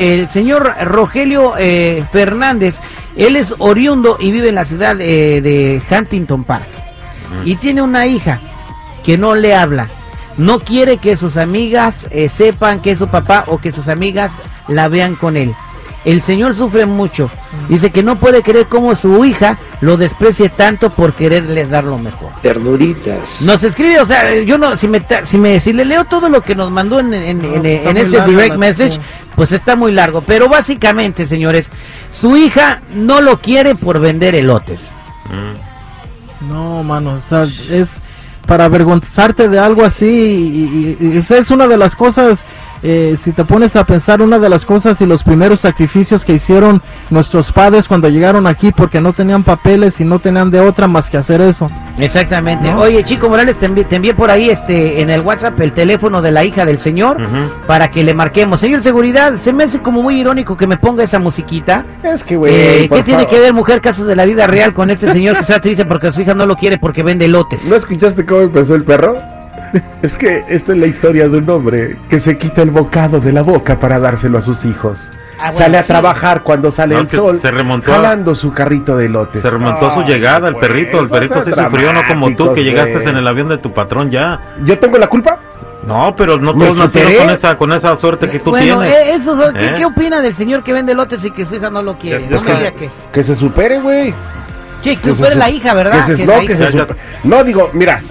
el señor Rogelio eh, Fernández, él es oriundo y vive en la ciudad eh, de Huntington Park. Y tiene una hija que no le habla. No quiere que sus amigas eh, sepan que es su papá o que sus amigas la vean con él. El señor sufre mucho. Dice que no puede creer cómo su hija lo desprecie tanto por quererles dar lo mejor. Ternuritas. Nos escribe, o sea, yo no, si me, si me, si le leo todo lo que nos mandó en, en, en- está en este direct message, pues está muy largo. Pero básicamente, señores, su hija no lo quiere por vender elotes. No, mano, o sea, es para avergonzarte de algo así. Y, y- y esa es una de las cosas, eh, si te pones a pensar, una de las cosas y los primeros sacrificios que hicieron nuestros padres cuando llegaron aquí porque no tenían papeles y no tenían de otra más que hacer eso. Exactamente. ¿No? Oye, Chico Morales, te envié, te envié por ahí este en el WhatsApp el teléfono de la hija del señor para que le marquemos. Señor Seguridad, se me hace como muy irónico que me ponga esa musiquita. Es que, güey. Eh, ¿Qué tiene favor. que ver mujer casos de la vida real con este señor que está triste porque su hija no lo quiere porque vende lotes? ¿No escuchaste cómo empezó el perro? Es que esta es la historia de un hombre que se quita el bocado de la boca para dárselo a sus hijos. Ah, bueno, sale a sí. trabajar cuando sale No, el sol, se remontó a- jalando su carrito de lotes. Se remontó a su llegada, el perrito. El perrito sí seas sufrió, no como tú, que llegaste en el avión de tu patrón ya. ¿Yo tengo la culpa? No, pero no todos nacieron con esa, con esa suerte que tú bueno, tienes. eh, eso, ¿qué, ¿Eh? qué opina del señor que vende lotes y que su hija no lo quiere? Ya- No me que- diga que, Que se supere, güey. que Que supere se- la hija, ¿verdad? que se- Que no, que se Ya, super- No, digo, mira,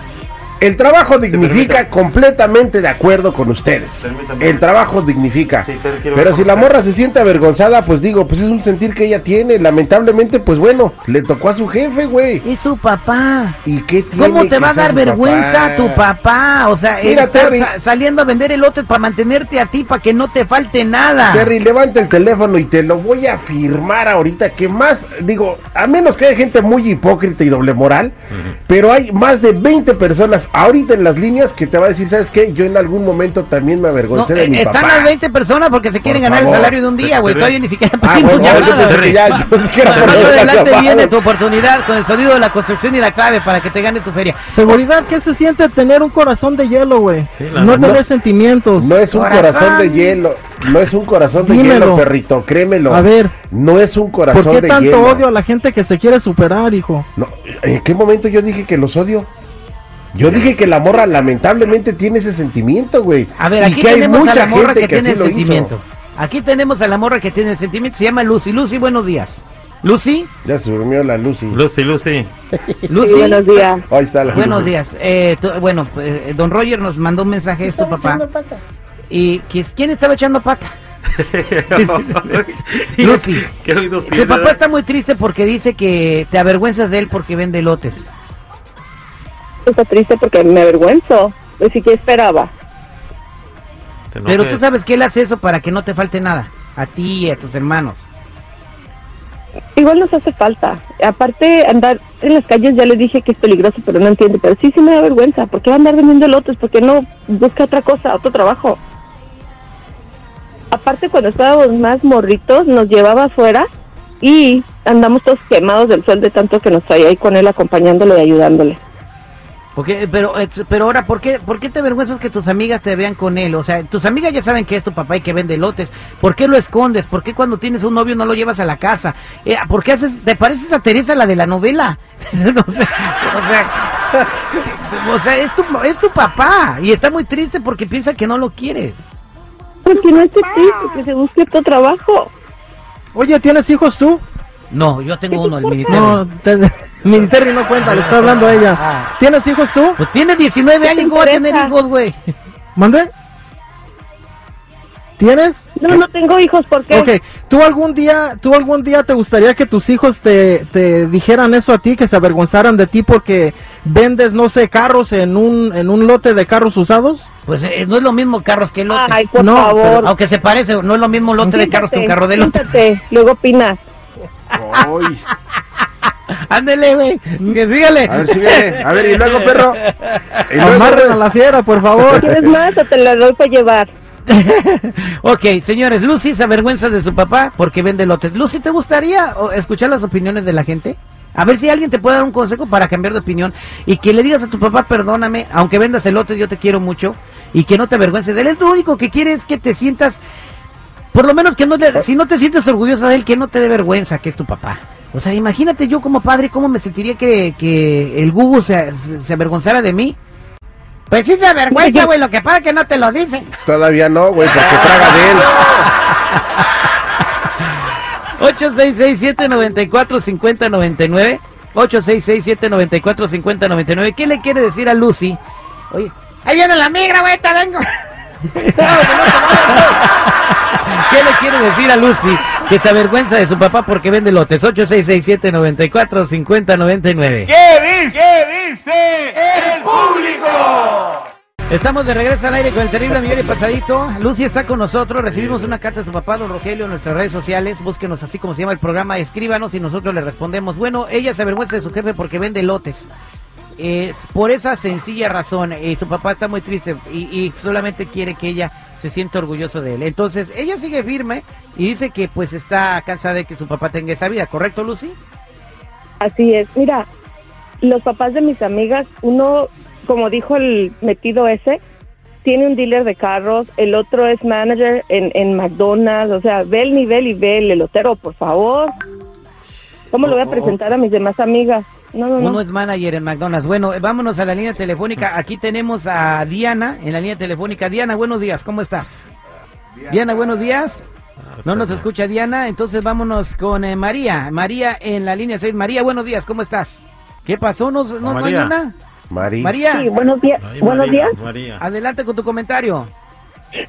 el trabajo dignifica completamente de acuerdo con ustedes. Permítame. El trabajo dignifica. Sí, pero si la morra se siente avergonzada, pues digo, pues es un sentir que ella tiene. Lamentablemente, pues bueno, le tocó a su jefe, güey. Es su papá. ¿Y qué tiene ¿Cómo te va a dar vergüenza papá? tu papá? O sea, él Mira, está Terry. saliendo a vender elotes para mantenerte a ti, para que no te falte nada. Terry, levanta el teléfono y te lo voy a firmar ahorita. Que más, digo, a menos que haya gente muy hipócrita y doble moral, pero hay más de 20 personas ahorita en las líneas que te va a decir, ¿sabes qué? Yo en algún momento también me No, avergoncé de eh, mi están papá. las 20 personas porque se quieren ganar favor. el salario de un día, güey. Todavía ni siquiera Ah, bueno, yo que ya, yo sí que era Más adelante viene tu oportunidad con el sonido de la construcción y la clave para que te gane tu feria. Seguridad, ¿qué se siente tener un corazón de hielo, güey? Sí, no tener sentimientos. No es un Corazón. corazón de hielo, no es un corazón de Dímelo. hielo, perrito, créemelo. A ver, No es un corazón ¿por qué de tanto hielo. odio a la gente que se quiere superar, hijo? No, ¿En qué momento yo dije que los odio? Yo dije que la morra lamentablemente tiene ese sentimiento, güey. A ver, Y aquí que hay tenemos a mucha la morra gente que, que tiene el hizo. sentimiento. Aquí tenemos a la morra que tiene el sentimiento. Se llama Lucy. Lucy, buenos días. Lucy, Ya se durmió la Lucy. Lucy, Lucy. Lucy. buenos días. Ahí está la Buenos Lucy. días. Eh, bueno, eh, don Roger nos mandó un mensaje esto, papá. ¿Y qui- quién estaba echando pata? Lucy. ¿Qué Tu tiene? papá está muy triste porque dice que te avergüenzas de él porque vende lotes. Está triste porque me avergüenzo. Pues sí que esperaba. Pero tú sabes que él hace eso para que no te falte nada. A ti y a tus hermanos. Igual nos hace falta. Aparte, andar en las calles ya le dije que es peligroso, pero no entiende. Pero sí, sí me da vergüenza. ¿Por qué va a andar vendiendo lotes? ¿Por qué no busca otra cosa, otro trabajo? Aparte, cuando estábamos más morritos, nos llevaba afuera y andamos todos quemados del sol de tanto que nos traía ahí con él acompañándole y ayudándole. Porque, pero, eh, pero ahora, ¿por qué, ¿por qué te avergüenzas que tus amigas te vean con él? O sea, tus amigas ya saben que es tu papá y que vende lotes. ¿Por qué lo escondes? ¿Por qué cuando tienes un novio no lo llevas a la casa? Eh, ¿Por qué haces, te pareces a Teresa, la de la novela? o sea, o sea, o sea, es tu, es tu papá y está muy triste porque piensa que no lo quieres. Porque no esté triste, que se busque otro trabajo. Oye, ¿tienes hijos tú? No, yo tengo uno, el militar. No, te, Militerri no cuenta, le está hablando a ella. Ah. ¿Tienes hijos tú? Pues tiene 19 ¿Qué te años, ¿cómo va a tener hijos, güey? ¿Mande? ¿Tienes? No, no tengo hijos, ¿por qué? Ok, ¿tú algún día, tú algún día te gustaría que tus hijos te, te dijeran eso a ti, que se avergonzaran de ti porque vendes, no sé, carros en un, en un lote de carros usados? Pues eh, no es lo mismo carros que lotes. Ay, por No, favor. Aunque se parece, no es lo mismo lote de carros que un carro de lotes. Siéntate, luego opinas. Ándele, güey. Que sígale. A ver, sigue. A ver, y luego, perro. Y luego, Amarren a la fiera, por favor. ¿Quieres más o te la doy para llevar? ok, señores, Lucy se avergüenza de su papá porque vende lotes. Lucy, ¿te gustaría o, escuchar las opiniones de la gente? A ver si alguien te puede dar un consejo para cambiar de opinión y que le digas a tu papá, perdóname, aunque vendas elotes, yo te quiero mucho y que no te avergüences de él. Es lo único que quiere es que te sientas Por lo menos que no le, si no te sientes orgullosa de él, que no te dé vergüenza que es tu papá. O sea, imagínate yo como padre cómo me sentiría que, que el Gugu se, se, se avergonzara de mí. Pues sí se avergüenza, güey, lo que pasa es que no te lo dicen. Todavía no, güey, porque traga de él. 866-794-5099. 866-794-5099. ¿Qué le quiere decir a Lucy? Oye, ahí viene la migra, güey, te vengo. ¿Qué le quiere decir a Lucy que se avergüenza de su papá porque vende lotes? 866-794-5099. ¿Qué dice? ¿Qué dice el público? Estamos de regreso al aire con el terrible millón y pasadito. Lucy está con nosotros. Recibimos una carta de su papá, don Rogelio, en nuestras redes sociales. Búsquenos así como se llama el programa. Escríbanos y nosotros le respondemos. Bueno, ella se avergüenza de su jefe porque vende lotes. Es por esa sencilla razón. eh, su papá está muy triste y, y solamente quiere que ella se sienta orgulloso de él. Entonces, ella sigue firme y dice que pues está cansada de que su papá tenga esta vida. ¿Correcto, Lucy? Así es. Mira, los papás de mis amigas, uno, como dijo el metido ese, tiene un dealer de carros, el otro es manager en, en McDonald's, o sea, ve el nivel y ve el elotero, por favor. ¿Cómo lo voy a presentar a mis demás amigas? No, no, no. Uno es manager en McDonald's. Bueno, eh, vámonos a la línea telefónica. Aquí tenemos a Diana en la línea telefónica. Diana, buenos días, ¿cómo estás? Diana, buenos días. No nos escucha Diana, entonces vámonos con eh, María. María en la línea 6. María, buenos días, ¿cómo estás? ¿Qué pasó? ¿No, no, no hay María. una? María, Sí, buenos días. Ay, buenos María, días. María. adelante con tu comentario.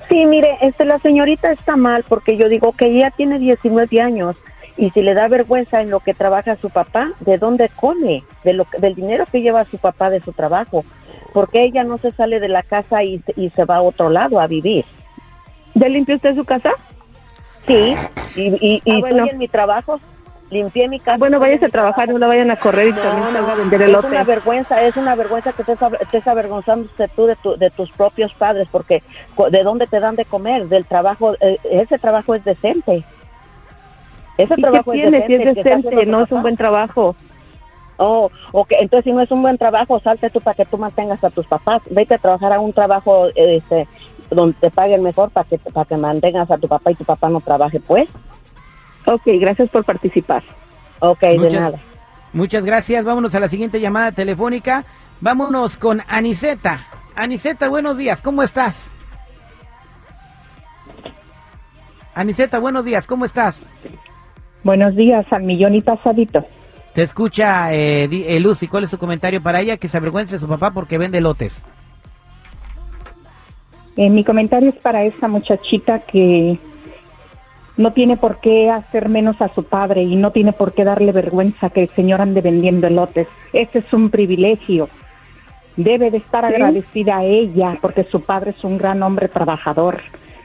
Sí, mire, este, la señorita está mal porque yo digo que ella tiene 19 años y si le da vergüenza en lo que trabaja su papá, ¿de dónde come? De lo, del dinero que lleva su papá de su trabajo. porque ella no se sale de la casa y, se- y se va a otro lado a vivir? ¿Ya limpió usted su casa? Sí, y, y, y Ah, bueno. en mi trabajo, limpié mi casa. Bueno, váyase a trabajar, no la vayan a correr y también No, a no, vender es elote. una vergüenza, es una vergüenza que estés, avergonzándote tú de, tu- de tus propios padres, porque ¿de dónde te dan de comer? Del trabajo, eh, ese trabajo es decente. Ese ¿Y qué trabajo es tiene? Si decente. es decente, no es un buen trabajo. Oh, ok, entonces si no es un buen trabajo, salte tú para que tú mantengas a tus papás. Vete a trabajar a un trabajo este, donde te paguen mejor para que, para que mantengas a tu papá y tu papá no trabaje, pues. Ok, gracias por participar. Ok, de Muchas- nada. Muchas gracias. Vámonos a la siguiente llamada telefónica. Vámonos con Aniseta. Aniseta, buenos días. ¿Cómo estás? Aniseta, buenos días. ¿Cómo estás? Buenos días, al millón y pasadito. Te escucha eh, eh, Lucy. ¿Cuál es su comentario para ella? Que se avergüence de su papá porque vende lotes. Eh, mi comentario es para esta muchachita que no tiene por qué hacer menos a su padre y no tiene por qué darle vergüenza que el señor ande vendiendo elotes. Ese es un privilegio. Debe de estar Sí. agradecida a ella porque su padre es un gran hombre trabajador.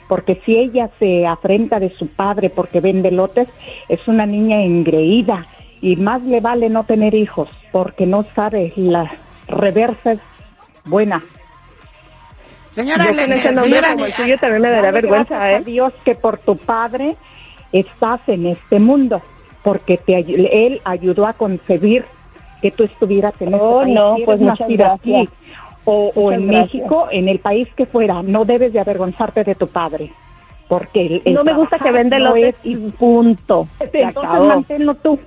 Porque si ella se afrenta de su padre porque vende lotes, es una niña engreída y más le vale no tener hijos porque no sabe la reversa es buena. Señora, Yo con ese nombre señora, como el suyo también me dará vergüenza, gracias ¿eh? a Dios que por tu padre estás en este mundo, porque te, ay- él ayudó a concebir que tú estuvieras en este Oh, país. no, pues muchas gracias. aquí o, o en gracias. México, en el país que fuera, no debes de avergonzarte de tu padre, porque el, el No me gusta que venda no elotes es- y punto. Se entonces acabó. manténlo tú.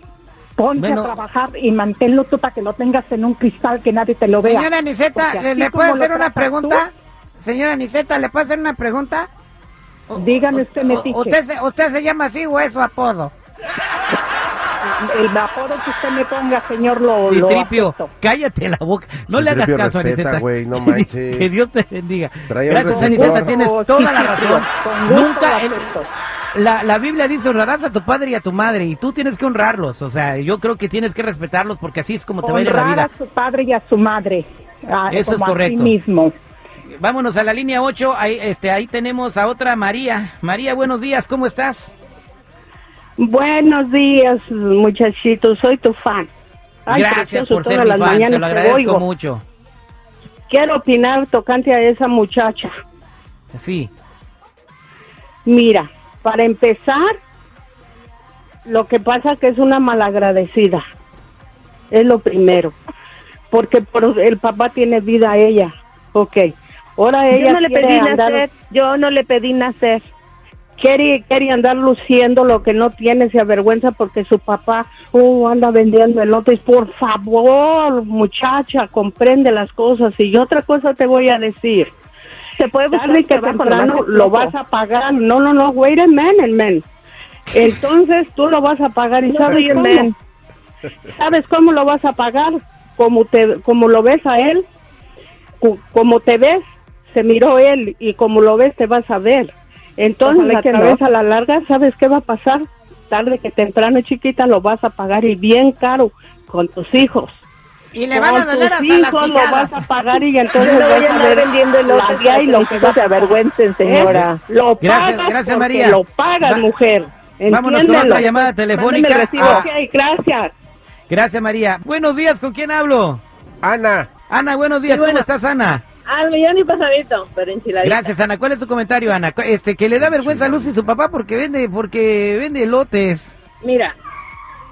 Ponte Bueno. a trabajar y manténlo tú para que lo tengas en un cristal que nadie te lo vea. Señora Aniseta, Porque ¿le, le puedo hacer una pregunta? Señora Aniseta, ¿le puedo hacer una pregunta? O- Dígame usted, o- metiche. ¿Usted se, ¿Usted se llama así o es su apodo? El apodo que usted me ponga, señor, lo, lo Citripio, acepto. cállate la boca. No le hagas Citripio, caso, respeta, Aniseta. güey, no manches. que Dios te bendiga. Trae un Gracias, receptor. Aniseta, tienes Oh, toda la Citripio, razón. con gusto Nunca, el- acepto. la, la Biblia dice honrarás a tu padre y a tu madre y tú tienes que honrarlos. O sea, yo creo que tienes que respetarlos porque así es como te va a ir en la Honrar vida. a su padre y a su madre. ah, Eso es como a sí correcto. mismo. Vámonos a la línea 8. Ahí, este, ahí tenemos a otra María. María, buenos días, ¿cómo estás? Buenos días, muchachitos, soy tu fan. Ay, Gracias precioso, por ser todas mi las fan, se mañanas lo te agradezco oigo. mucho. Quiero opinar tocante a esa muchacha. Sí, Mira, para empezar, lo que pasa que es una malagradecida. Es lo primero. Porque por el papá tiene vida a ella. Ok. Ahora ella yo no le quiere pedí andar- nacer, yo no le pedí nacer. Quiere, quiere andar luciendo lo que no tiene, se avergüenza porque su papá oh, anda vendiendo elotes. Por favor, muchacha, comprende las cosas. Y otra cosa te voy a decir. Se puede buscar un que temprano lo vas a pagar. No, no, no, wait a minute, man. Entonces tú lo vas a pagar y sabes cómo? man. ¿Sabes cómo lo vas a pagar? Como te como lo ves a él, como te ves, se miró él y como lo ves te vas a ver. Entonces Ojalá a que no. través a la larga, ¿sabes qué va a pasar? Tarde que temprano, chiquita, lo vas a pagar y bien caro con tus hijos. Y le van a doler hasta las hijos lo quijadas. vas a pagar y entonces no voy vas a andar vendiendo para y lo que se avergüencen, señora. ¿Eh? Lo Gracias, pagas gracias, María. Lo pagas, Va- mujer. Vámonos con otra llamada telefónica. El recibo. Ah. Gracias. Gracias, María. Buenos días, ¿con quién hablo? Ana, Ana, buenos días, Sí. ¿cómo estás, Ana? Al millón y pasadito, pero enchiladita. Gracias, Ana. ¿Cuál es tu comentario, Ana? Este, que le da vergüenza a Lucy su papá porque vende, porque vende elotes. Mira,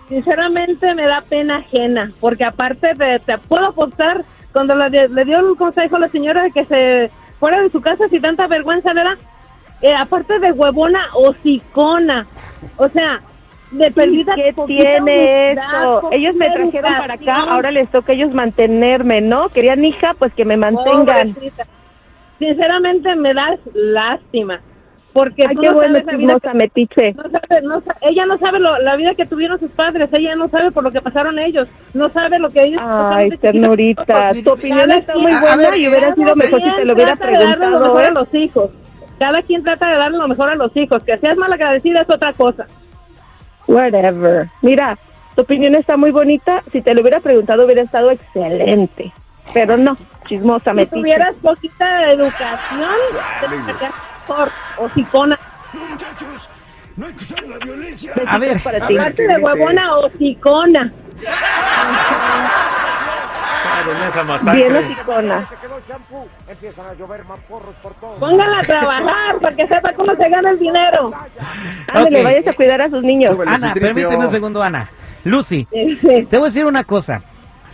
sinceramente me da pena ajena, porque aparte de, te puedo apostar, cuando le, le dio el consejo a la señora de que se fuera de su casa si tanta vergüenza le da, eh, aparte de huevona, hocicona, o sea, de perdida. ¿Qué tiene eso? Ellos me trajeron para acá, ahora les toca a ellos mantenerme, ¿no? Querían hija, pues que me mantengan. Pobrecita. Sinceramente me das lástima, porque Ay, tú qué no bueno, sabes la vida chismosa, metiche. No sabe, no ella no sabe lo- la vida que tuvieron sus padres, ella no sabe por lo que pasaron ellos, no sabe lo que ellos Ay, ternurita. Tu opinión está quien- muy buena ver, y hubiera sido mejor si te lo hubiera darle lo preguntado, mejor a ¿eh? los hijos. Cada quien trata de darle lo mejor a los hijos, que seas malagradecida es otra cosa. Whatever. Mira, tu opinión está muy bonita. Si te lo hubiera preguntado, hubiera estado excelente. Pero no, chismosa, Si metiche. tuvieras poquita educación, te mejor, hocicona. A ver, para ti. Aparte de huevona, hocicona. En esa masacre. Bien hocicona. Póngala a trabajar para que sepa cómo se gana el dinero. Ándale, Ok. vayas a cuidar a sus niños. Súbele Ana, su permíteme un segundo, Ana. Lucy, te voy a decir una cosa.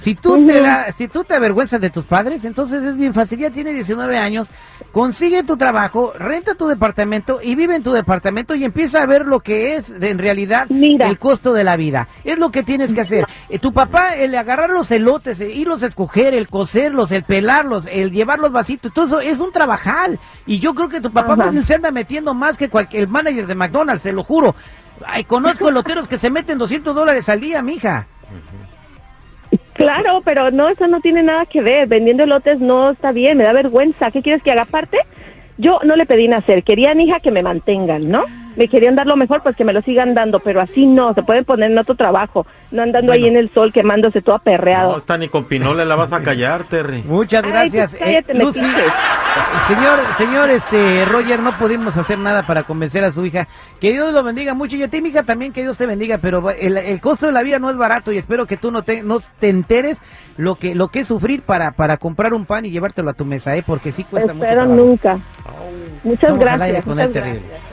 Si tú, te da- si tú te avergüenzas de tus padres, entonces es bien fácil. Ya tiene 19 años, consigue tu trabajo, renta tu departamento y vive en tu departamento y empieza a ver lo que es en realidad Mira. el costo de la vida. Es lo que tienes que hacer. Eh, tu papá, el agarrar los elotes, el irlos a escoger, el coserlos, el pelarlos, el llevar los vasitos, todo eso es un trabajal. Y yo creo que tu papá pues, se anda metiendo más que cualquier el manager de McDonald's, te lo juro. Ay, conozco eloteros que se meten 200 dólares al día, mija. Claro, pero no, eso no tiene nada que ver. Vendiendo elotes no está bien, me da vergüenza. ¿Qué quieres que haga? Aparte, yo no le pedí nacer, querían hija que me mantengan, ¿no? Me querían dar lo mejor, pues que me lo sigan dando, pero así no, se pueden poner en otro trabajo, no andando ahí en el sol quemándose todo No, aperreado. está ni con Pinole la vas a callar, Terry. Muchas Ay, gracias. pues cállate, Eh, Lucy, metiche. señor, señor, este, Roger, no pudimos hacer nada para convencer a su hija. Que Dios lo bendiga mucho y a ti, mija, también que Dios te bendiga, pero el, el costo de la vida no es barato y espero que tú no te, no te enteres lo que, lo que es sufrir para, para comprar un pan y llevártelo a tu mesa, ¿eh? Porque sí cuesta mucho Espero nunca. Muchas al aire gracias. muchas terrible. gracias.